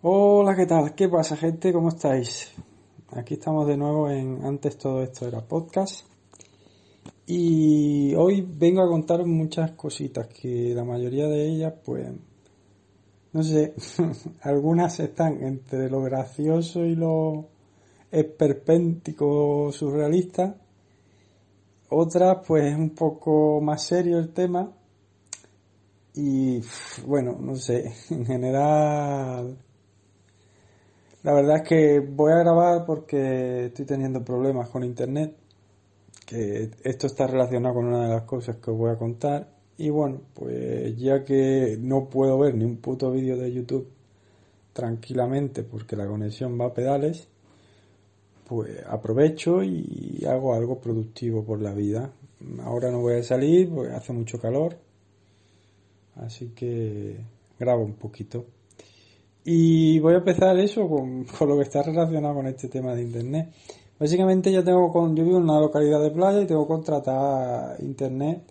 Hola, ¿qué tal? ¿Qué pasa, gente? ¿Cómo estáis? Aquí estamos de nuevo en Antes todo esto era podcast. Y hoy vengo a contar muchas cositas que la mayoría de ellas, pues, no sé, algunas están entre lo gracioso y lo esperpéntico surrealista. Otras, pues, es un poco más serio el tema. Y, bueno, no sé, en general la verdad es que voy a grabar porque estoy teniendo problemas con internet, que esto está relacionado con una de las cosas que os voy a contar. Y bueno, pues ya que no puedo ver ni un puto vídeo de YouTube tranquilamente porque la conexión va a pedales, pues aprovecho y hago algo productivo por la vida. Ahora no voy a salir porque hace mucho calor, así que grabo un poquito. Y voy a empezar eso con, lo que está relacionado con este tema de internet. Básicamente yo tengo con, yo vivo en una localidad de playa y tengo contratada internet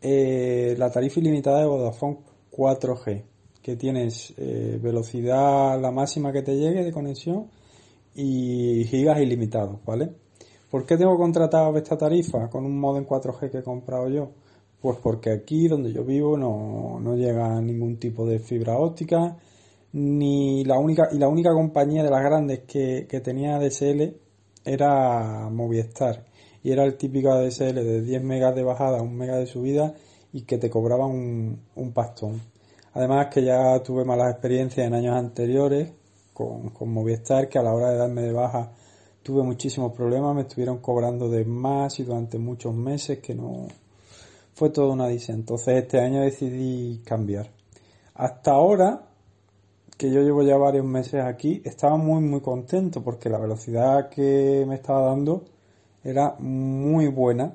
eh, la tarifa ilimitada de Vodafone 4G, que tienes eh, velocidad la máxima que te llegue de conexión y gigas ilimitados, ¿vale? ¿Por qué tengo contratado esta tarifa con un modem 4G que he comprado yo? Pues porque aquí donde yo vivo no, no llega ningún tipo de fibra óptica, ni la única y la única compañía de las grandes que, tenía ADSL era Movistar y era el típico ADSL de 10 megas de bajada, 1 mega de subida y que te cobraba un, pastón. Además que ya tuve malas experiencias en años anteriores con, con Movistar que a la hora de darme de baja tuve muchísimos problemas, me estuvieron cobrando de más y durante muchos meses que no fue todo una dice. Entonces este año decidí cambiar. Hasta ahora que yo llevo ya varios meses aquí, estaba muy muy contento porque la velocidad que me estaba dando era muy buena.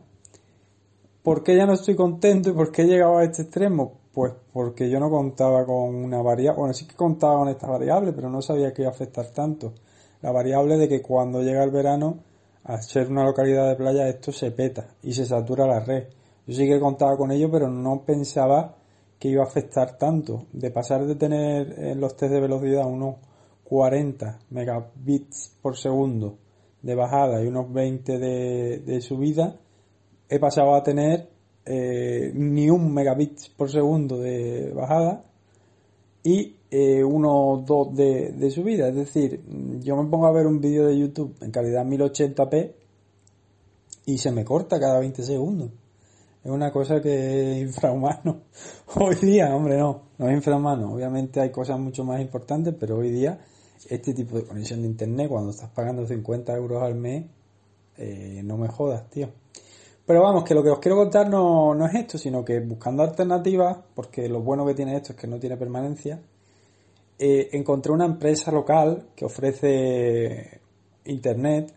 ¿Por qué ya no estoy contento y por qué he llegado a este extremo? Pues porque yo no contaba con una variable, bueno, sí que contaba con esta variable, pero no sabía que iba a afectar tanto. La variable de que cuando llega el verano, al ser una localidad de playa, esto se peta y se satura la red. Yo sí que contaba con ello, pero no pensaba que iba a afectar tanto. De pasar de tener en los test de velocidad unos 40 megabits por segundo de bajada y unos 20 de, subida, he pasado a tener eh, ni un megabits por segundo de bajada y eh, unos 2 de, de subida. Es decir, yo me pongo a ver un vídeo de YouTube en calidad 1080p y se me corta cada 20 segundos es una cosa que es infrahumano. Hoy día, hombre, no, no es infrahumano. Obviamente hay cosas mucho más importantes, pero hoy día este tipo de conexión de internet, cuando estás pagando 50 euros al mes, eh, no me jodas, tío. Pero vamos, que lo que os quiero contar no, no es esto, sino que buscando alternativas, porque lo bueno que tiene esto es que no tiene permanencia, eh, encontré una empresa local que ofrece internet,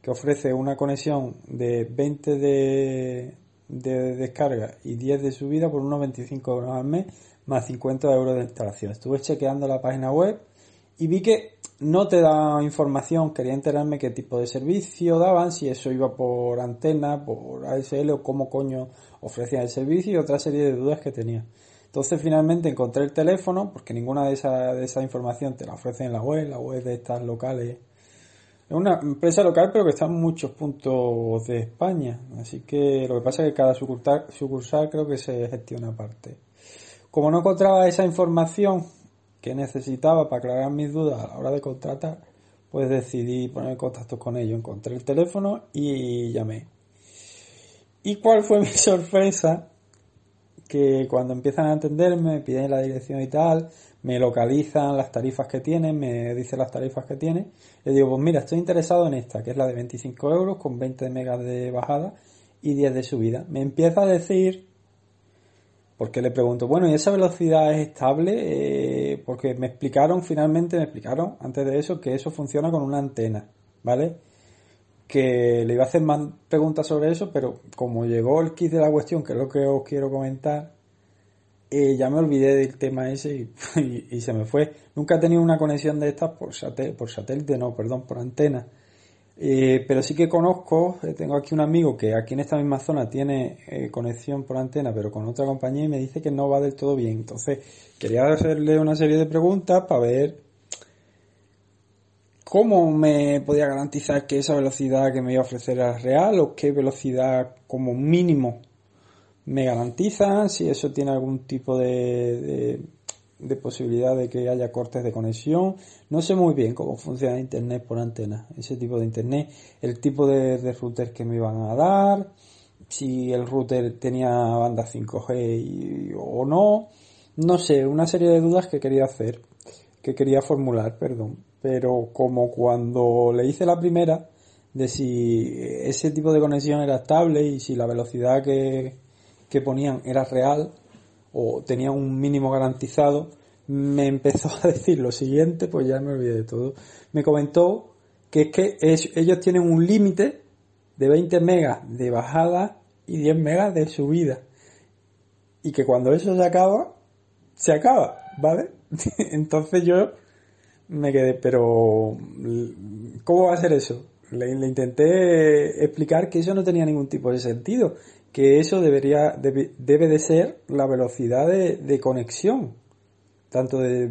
que ofrece una conexión de 20 de, de descarga y 10 de subida por unos 25 euros al mes más 50 euros de instalación. Estuve chequeando la página web y vi que no te da información, quería enterarme qué tipo de servicio daban, si eso iba por antena, por ASL o cómo coño ofrecían el servicio y otra serie de dudas que tenía. Entonces finalmente encontré el teléfono, porque ninguna de esa, de esa información te la ofrecen en la web, la web de estas locales es una empresa local, pero que está en muchos puntos de España. Así que lo que pasa es que cada sucursal, sucursal creo que se gestiona aparte. Como no encontraba esa información que necesitaba para aclarar mis dudas a la hora de contratar, pues decidí poner contacto con ellos. Encontré el teléfono y llamé. ¿Y cuál fue mi sorpresa? Que cuando empiezan a atenderme, me piden la dirección y tal, me localizan las tarifas que tiene, me dice las tarifas que tiene. Le digo, pues mira, estoy interesado en esta, que es la de 25 euros con 20 megas de bajada y 10 de subida. Me empieza a decir porque le pregunto, bueno, ¿y esa velocidad es estable? Eh, porque me explicaron, finalmente me explicaron antes de eso, que eso funciona con una antena, ¿vale? Que le iba a hacer más preguntas sobre eso, pero como llegó el kit de la cuestión, que es lo que os quiero comentar, eh, ya me olvidé del tema ese y, se me fue. Nunca he tenido una conexión de estas por, por satélite, no, perdón, por antena. Eh, pero sí que conozco, eh, tengo aquí un amigo que aquí en esta misma zona tiene conexión por antena, pero con otra compañía y me dice que no va del todo bien. Entonces, quería hacerle una serie de preguntas para ver cómo me podía garantizar que esa velocidad que me iba a ofrecer era real o qué velocidad como mínimo me garantizan, si eso tiene algún tipo de de posibilidad de que haya cortes de conexión. No sé muy bien cómo funciona Internet por antena, ese tipo de Internet, el tipo de, router que me iban a dar, si el router tenía banda 5G o no. No sé, una serie de dudas que quería hacer, que quería formular, perdón. Pero como cuando le hice la primera, de si ese tipo de conexión era estable y si la velocidad que, que ponían era real, o tenía un mínimo garantizado, me empezó a decir lo siguiente, pues ya me olvidé de todo. Me comentó que es que ellos tienen un límite de 20 megas de bajada y 10 megas de subida. Y que cuando eso se acaba, se acaba, ¿vale? Entonces yo me quedé, pero ¿cómo va a ser eso? Le, intenté explicar que eso no tenía ningún tipo de sentido, que eso debería, debe, de ser la velocidad de, conexión, tanto de,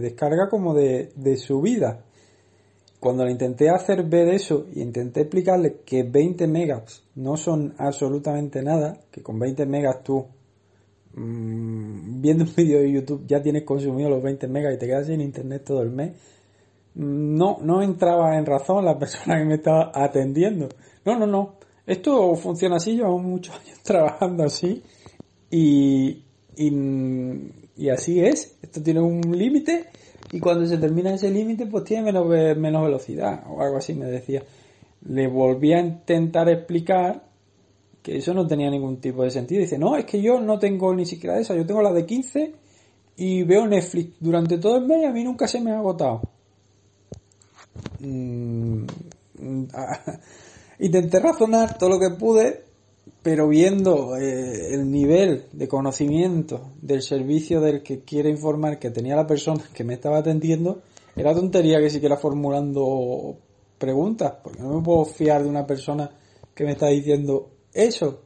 descarga como de, subida. Cuando le intenté hacer ver eso y intenté explicarle que 20 megas no son absolutamente nada, que con 20 megas tú mm, viendo un vídeo de YouTube ya tienes consumido los 20 megas y te quedas sin internet todo el mes, no, no entraba en razón la persona que me estaba atendiendo. No, no, no. Esto funciona así, llevamos muchos años trabajando así y, y, así es. Esto tiene un límite y cuando se termina ese límite pues tiene menos, menos velocidad o algo así me decía. Le volví a intentar explicar que eso no tenía ningún tipo de sentido. Dice, no, es que yo no tengo ni siquiera esa, yo tengo la de 15 y veo Netflix durante todo el mes y a mí nunca se me ha agotado. Mm, intenté razonar todo lo que pude, pero viendo eh, el nivel de conocimiento del servicio del que quiere informar que tenía la persona que me estaba atendiendo, era tontería que siguiera formulando preguntas, porque no me puedo fiar de una persona que me está diciendo eso.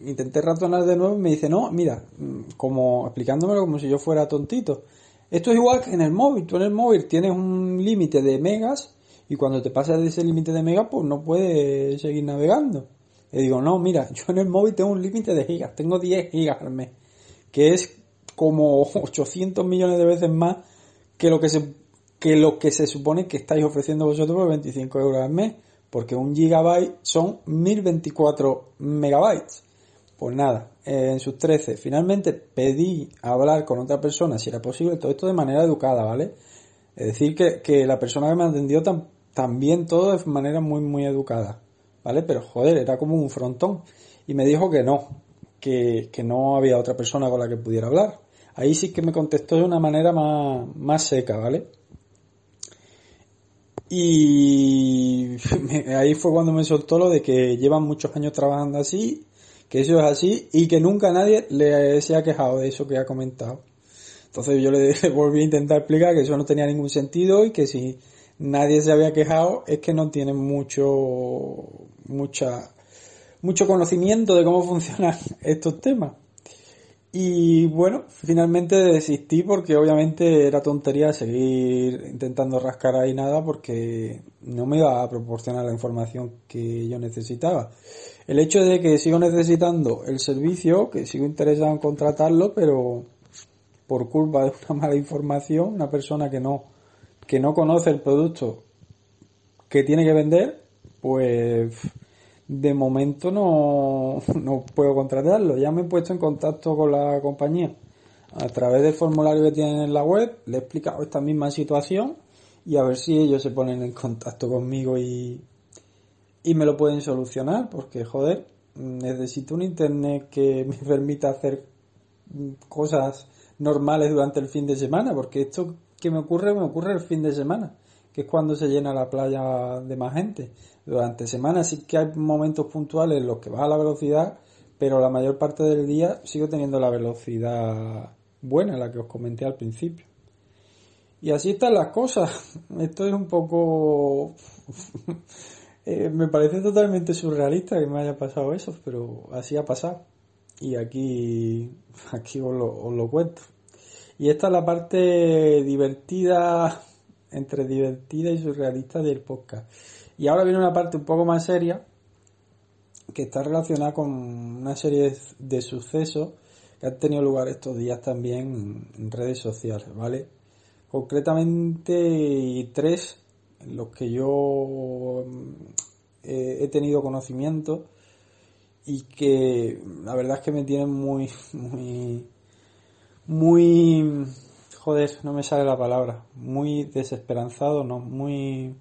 Intenté razonar de nuevo y me dice, no, mira, mm, como explicándomelo como si yo fuera tontito. Esto es igual que en el móvil. Tú en el móvil tienes un límite de megas y cuando te pasas de ese límite de megas, pues no puedes seguir navegando. Y digo, no, mira, yo en el móvil tengo un límite de gigas, tengo 10 gigas al mes, que es como 800 millones de veces más que lo que se, que lo que se supone que estáis ofreciendo vosotros por 25 euros al mes, porque un gigabyte son 1024 megabytes. Pues nada, en sus 13. Finalmente pedí hablar con otra persona si era posible, todo esto de manera educada, ¿vale? Es decir, que, que la persona que me atendió también todo de manera muy, muy educada, ¿vale? Pero joder, era como un frontón. Y me dijo que no, que, que no había otra persona con la que pudiera hablar. Ahí sí que me contestó de una manera más, más seca, ¿vale? Y ahí fue cuando me soltó lo de que llevan muchos años trabajando así, que eso es así y que nunca nadie le se ha quejado de eso que ha comentado. Entonces yo le volví a intentar explicar que eso no tenía ningún sentido y que si nadie se había quejado es que no tienen mucho, mucha, mucho conocimiento de cómo funcionan estos temas. Y bueno, finalmente desistí porque obviamente era tontería seguir intentando rascar ahí nada porque no me iba a proporcionar la información que yo necesitaba. El hecho de que sigo necesitando el servicio, que sigo interesado en contratarlo, pero por culpa de una mala información, una persona que no que no conoce el producto que tiene que vender, pues de momento no, no puedo contratarlo. Ya me he puesto en contacto con la compañía a través del formulario que tienen en la web, le he explicado esta misma situación y a ver si ellos se ponen en contacto conmigo y, y me lo pueden solucionar, porque joder, necesito un internet que me permita hacer cosas normales durante el fin de semana, porque esto que me ocurre, me ocurre el fin de semana, que es cuando se llena la playa de más gente. Durante semana sí que hay momentos puntuales en los que baja la velocidad, pero la mayor parte del día sigo teniendo la velocidad buena, la que os comenté al principio. Y así están las cosas. Esto es un poco... Eh, me parece totalmente surrealista que me haya pasado eso, pero así ha pasado. Y aquí, aquí os lo, cuento. Y esta es la parte divertida, entre divertida y surrealista del podcast. Y ahora viene una parte un poco más seria, que está relacionada con una serie de sucesos que han tenido lugar estos días también en redes sociales, ¿vale? Concretamente tres en los que yo eh, he tenido conocimiento y que la verdad es que me tienen muy, muy, muy, joder, no me sale la palabra, muy desesperanzado, no, muy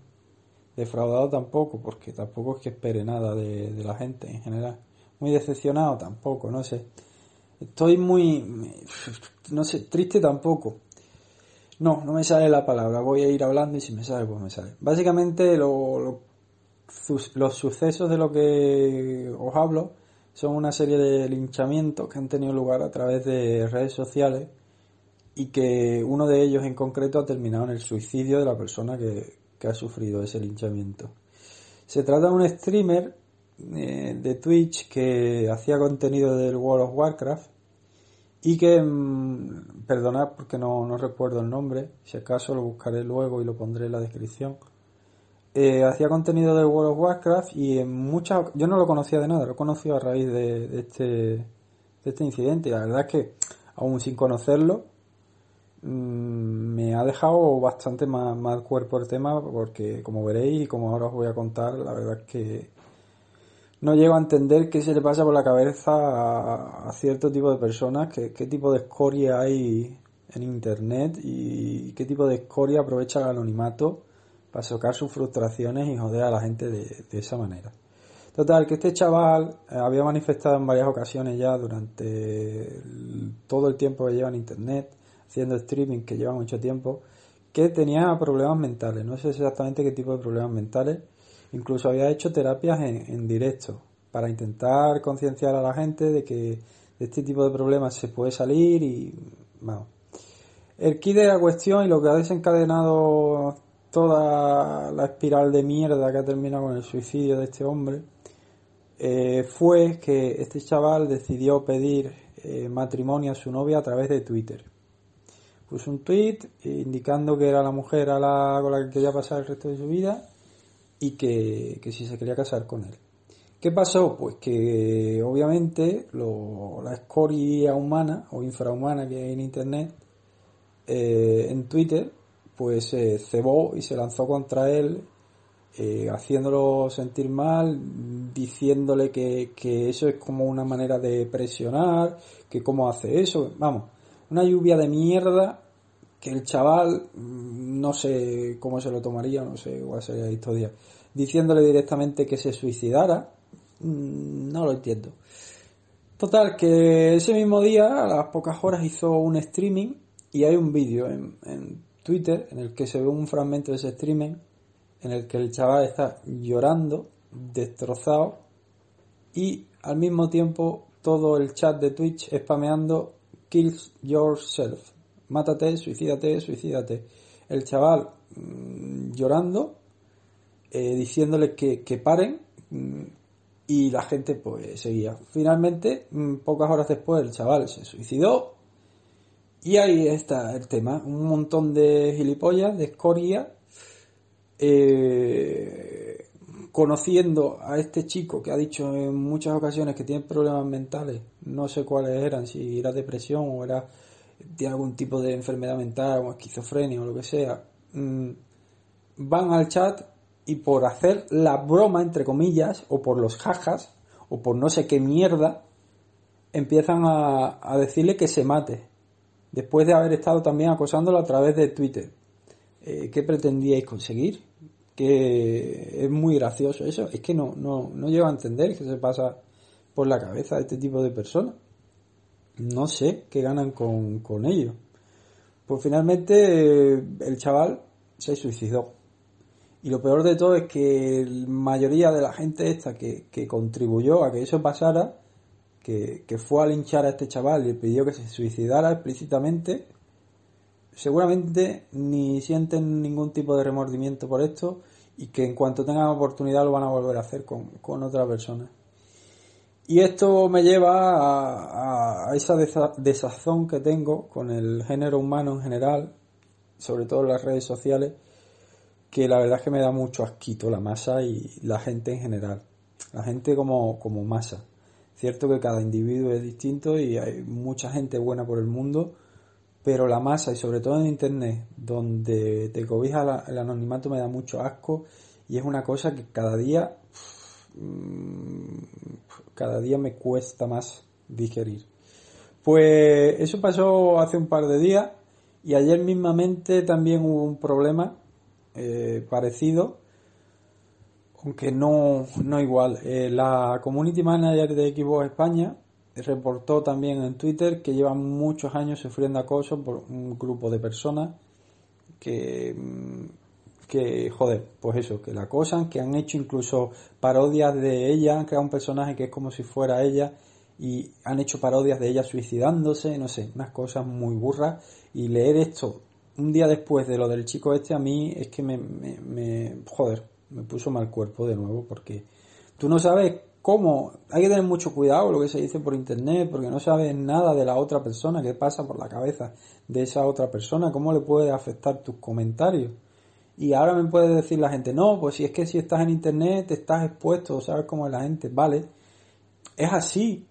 defraudado tampoco, porque tampoco es que espere nada de, la gente en general. Muy decepcionado tampoco, no sé. Estoy muy, no sé, triste tampoco. No, no me sale la palabra. Voy a ir hablando y si me sale, pues me sale. Básicamente lo, los sucesos de lo que os hablo son una serie de linchamientos que han tenido lugar a través de redes sociales y que uno de ellos en concreto ha terminado en el suicidio de la persona que, ha sufrido ese linchamiento. Se trata de un streamer eh, de Twitch que hacía contenido del World of Warcraft y que, mm, perdonad porque no, no recuerdo el nombre, si acaso lo buscaré luego y lo pondré en la descripción eh, hacía contenido de World of Warcraft y en muchas yo no lo conocía de nada, lo he conocido a raíz de, este de este incidente. La verdad es que aún sin conocerlo me ha dejado bastante más, más cuerpo el tema porque como veréis y como ahora os voy a contar, la verdad es que no llego a entender qué se le pasa por la cabeza a, cierto tipo de personas, qué, qué tipo de escoria hay en internet y qué tipo de escoria aprovecha el anonimato para socar sus frustraciones y joder a la gente de, esa manera. Total, que este chaval eh, había manifestado en varias ocasiones ya durante todo el tiempo que lleva en internet, haciendo streaming que lleva mucho tiempo, que tenía problemas mentales. No sé exactamente qué tipo de problemas mentales. Incluso había hecho terapias en, directo para intentar concienciar a la gente de que de este tipo de problemas se puede salir y bueno. El kit de la cuestión y lo que ha desencadenado toda la espiral de mierda que ha terminado con el suicidio de este hombre eh, fue que este chaval decidió pedir eh, matrimonio a su novia a través de Twitter. Puso un tweet indicando que era la mujer a la, con la que quería pasar el resto de su vida y que, si se quería casar con él. ¿Qué pasó? Pues que obviamente la escoria humana o infrahumana que hay en Internet, eh, en Twitter, pues se cebó y se lanzó contra él, eh, haciéndolo sentir mal, diciéndole que, eso es como una manera de presionar, que cómo hace eso, vamos, una lluvia de mierda que el chaval mm, no sé cómo se lo tomaría, no sé cuál sería la historia, diciéndole directamente que se suicidara, mm, no lo entiendo. Total, que ese mismo día, a las pocas horas, hizo un streaming y hay un vídeo en, en Twitter en el que se ve un fragmento de ese streaming en el que el chaval está llorando, destrozado y al mismo tiempo todo el chat de Twitch spameando kills yourself. Mátate, suicídate, suicídate. El chaval mm, llorando, eh, diciéndole que, que paren mm, y la gente pues seguía. Finalmente, mm, pocas horas después, el chaval se suicidó y ahí está el tema, un montón de gilipollas, de escoria, eh, conociendo a este chico que ha dicho en muchas ocasiones que tiene problemas mentales, no sé cuáles eran, si era depresión o era tiene algún tipo de enfermedad mental o esquizofrenia o lo que sea, mm, van al chat y por hacer la broma, entre comillas, o por los jajas, o por no sé qué mierda, empiezan a, a decirle que se mate después de haber estado también acosándolo a través de Twitter. Eh, ¿Qué pretendíais conseguir? Que es muy gracioso eso. Es que no, no, no llego a entender qué se pasa por la cabeza de este tipo de personas. no sé qué ganan con, con ello. Pues finalmente eh, el chaval se suicidó. Y lo peor de todo es que la mayoría de la gente esta que, que contribuyó a que eso pasara, que, que, fue a linchar a este chaval y pidió que se suicidara explícitamente, seguramente ni sienten ningún tipo de remordimiento por esto y que en cuanto tengan oportunidad lo van a volver a hacer con, con otra persona. Y esto me lleva a, a, esa desazón que tengo con el género humano en general, sobre todo en las redes sociales, que la verdad es que me da mucho asquito la masa y la gente en general. La gente como, como masa. Cierto que cada individuo es distinto y hay mucha gente buena por el mundo, pero la masa y sobre todo en internet, donde te cobija el anonimato me da mucho asco y es una cosa que cada día mm, cada día me cuesta más digerir. Pues eso pasó hace un par de días y ayer mismamente también hubo un problema eh, parecido, aunque no, no igual. Eh, la community manager de Xbox España reportó también en Twitter que llevan muchos años sufriendo acoso por un grupo de personas que, mm, que, joder, pues eso, que la acosan, que han hecho incluso parodias de ella, han creado un personaje que es como si fuera ella y han hecho parodias de ella suicidándose, no sé, unas cosas muy burras. Y leer esto un día después de lo del chico este a mí es que me, me, me joder, me puso mal cuerpo de nuevo porque tú no sabes cómo, hay que tener mucho cuidado lo que se dice por internet, porque no sabes nada de la otra persona, qué pasa por la cabeza de esa otra persona, cómo le puede afectar tus comentarios. Y ahora me puede decir la gente, no, pues si es que si estás en internet te estás expuesto, sabes cómo es la gente, vale. Es así,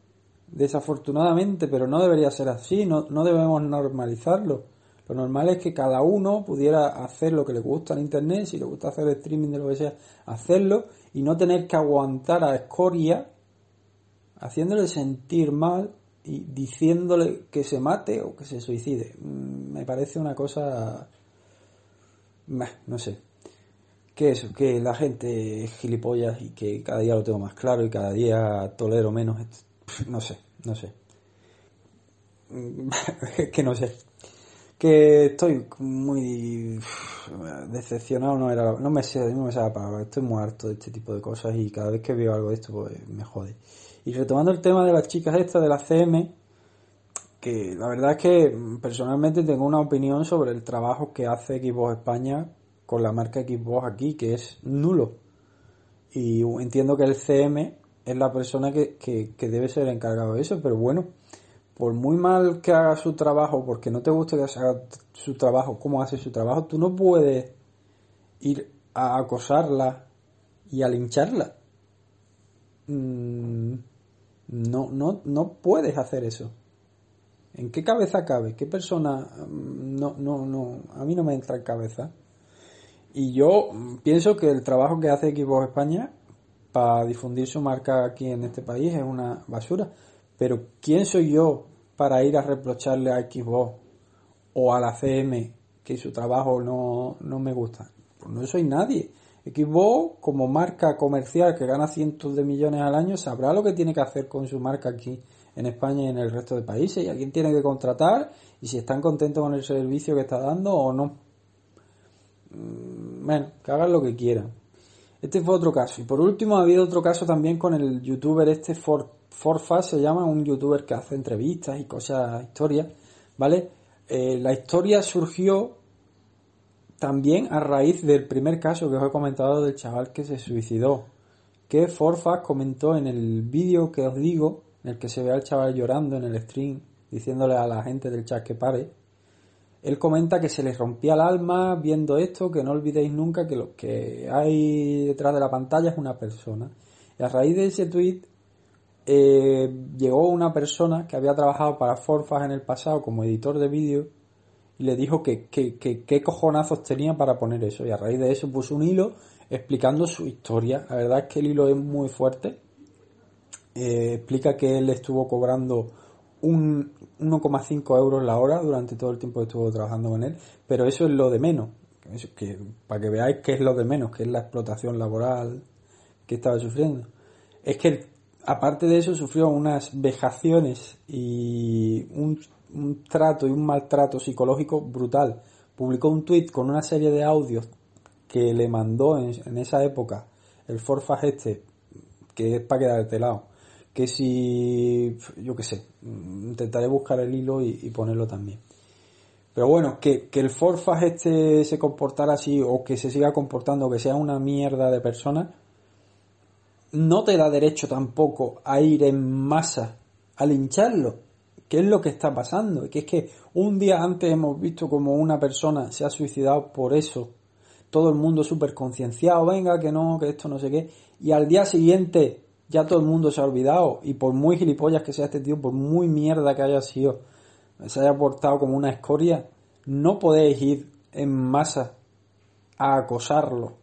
desafortunadamente, pero no debería ser así, no, no debemos normalizarlo. Lo normal es que cada uno pudiera hacer lo que le gusta en internet, si le gusta hacer streaming de lo que sea, hacerlo y no tener que aguantar a escoria haciéndole sentir mal y diciéndole que se mate o que se suicide. Mm, me parece una cosa... no sé. Que eso, que la gente es gilipollas y que cada día lo tengo más claro y cada día tolero menos. No sé, no sé. que no sé que estoy muy decepcionado no era no me sé no me sé la palabra estoy muy harto de este tipo de cosas y cada vez que veo algo de esto pues me jode. Y retomando el tema de las chicas estas de la CM que la verdad es que personalmente tengo una opinión sobre el trabajo que hace Xbox España con la marca Xbox aquí que es nulo. Y entiendo que el CM es la persona que, que, que debe ser encargado de eso pero bueno por muy mal que haga su trabajo, porque no te guste que haga su trabajo, cómo hace su trabajo, tú no puedes ir a acosarla y a lincharla. Mm, no, no, no puedes hacer eso. ¿En qué cabeza cabe? ¿Qué persona? Mm, no, no, no, a mí no me entra en cabeza. Y yo pienso que el trabajo que hace Xbox España para difundir su marca aquí en este país es una basura. Pero ¿quién soy yo para ir a reprocharle a Xbox o a la CM que su trabajo no, no me gusta. Pues no soy nadie. Xbox, como marca comercial que gana cientos de millones al año, sabrá lo que tiene que hacer con su marca aquí en España y en el resto de países y a quién tiene que contratar y si están contentos con el servicio que está dando o no. Mm, bueno, que hagan lo que quieran. Este fue otro caso. Y por último ha habido otro caso también con el youtuber este Ford Forfa se llama un youtuber que hace entrevistas y cosas, historias, ¿vale? Eh, la historia surgió también a raíz del primer caso que os he comentado del chaval que se suicidó, que Forfa comentó en el vídeo que os digo, en el que se ve al chaval llorando en el stream, diciéndole a la gente del chat que pare. Él comenta que se le rompía el alma viendo esto, que no olvidéis nunca que lo que hay detrás de la pantalla es una persona. Y a raíz de ese tweet eh, llegó una persona que había trabajado para Forfas en el pasado como editor de vídeo y le dijo que qué cojonazos tenía para poner eso. Y a raíz de eso puso un hilo explicando su historia. La verdad es que el hilo es muy fuerte. Eh, explica que él estuvo cobrando un 1,5 euros la hora durante todo el tiempo que estuvo trabajando con él, pero eso es lo de menos. que, para que veáis qué es lo de menos, que es la explotación laboral que estaba sufriendo. Es que aparte de eso sufrió unas vejaciones y un, un trato y un maltrato psicológico brutal. Publicó un tweet con una serie de audios que le mandó en, esa época el Forfas este, que es para quedar de lado. Que si, yo qué sé, intentaré buscar el hilo y, ponerlo también. Pero bueno, que, que el Forfas este se comportara así o que se siga comportando, que sea una mierda de persona, no te da derecho tampoco a ir en masa a lincharlo. ¿Qué es lo que está pasando? Que es que un día antes hemos visto como una persona se ha suicidado por eso todo el mundo súper concienciado, venga, que no, que esto no sé qué, y al día siguiente ya todo el mundo se ha olvidado, y por muy gilipollas que sea este tío, por muy mierda que haya sido, se haya portado como una escoria, no podéis ir en masa a acosarlo,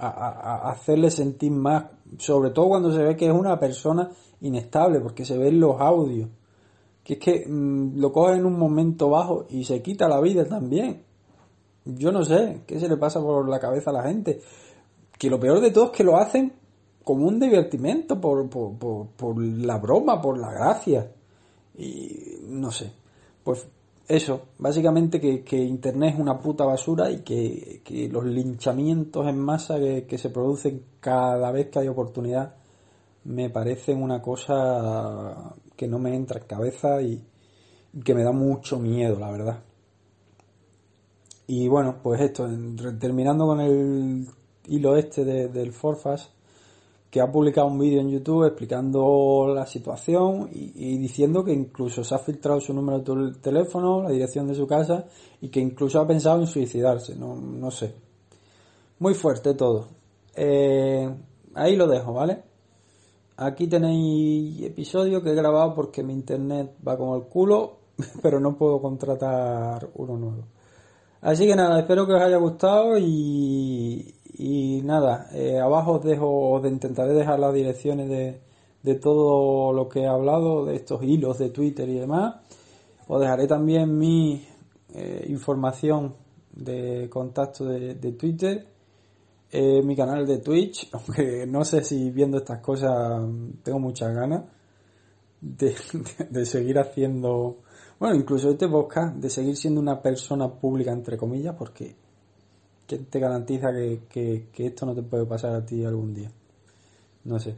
a, hacerle sentir más, sobre todo cuando se ve que es una persona inestable, porque se ven los audios, que es que mm, lo coge en un momento bajo y se quita la vida también. Yo no sé qué se le pasa por la cabeza a la gente. Que lo peor de todo es que lo hacen como un divertimento, por, por, por, la broma, por la gracia. Y no sé. Pues eso, básicamente que, que, Internet es una puta basura y que, que los linchamientos en masa que, que, se producen cada vez que hay oportunidad me parecen una cosa que no me entra en cabeza y que me da mucho miedo, la verdad. Y bueno, pues esto, terminando con el hilo este del Forfas, que ha publicado un vídeo en YouTube explicando la situación y, diciendo que incluso se ha filtrado su número de teléfono, la dirección de su casa y que incluso ha pensado en suicidarse, no, no sé. Muy fuerte todo. Eh, ahí lo dejo, ¿vale? Aquí tenéis episodio que he grabado porque mi internet va como el culo, pero no puedo contratar uno nuevo. Así que nada, espero que os haya gustado y, y nada, eh, abajo os dejo, os intentaré dejar las direcciones de, de todo lo que he hablado, de estos hilos de Twitter y demás. Os dejaré también mi eh, información de contacto de, de Twitter, eh, mi canal de Twitch, aunque no sé si viendo estas cosas tengo muchas ganas de, de seguir haciendo bueno, incluso este podcast de seguir siendo una persona pública, entre comillas, porque ¿quién te garantiza que, esto no te puede pasar a ti algún día? No sé.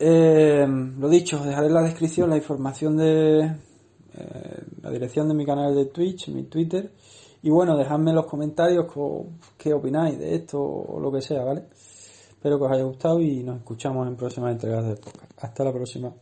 Eh, lo dicho, dejaré en la descripción la información de eh, la dirección de mi canal de Twitch, mi Twitter. Y bueno, dejadme en los comentarios qué opináis de esto o lo que sea, ¿vale? Espero que os haya gustado y nos escuchamos en próximas entregas del podcast. Hasta la próxima.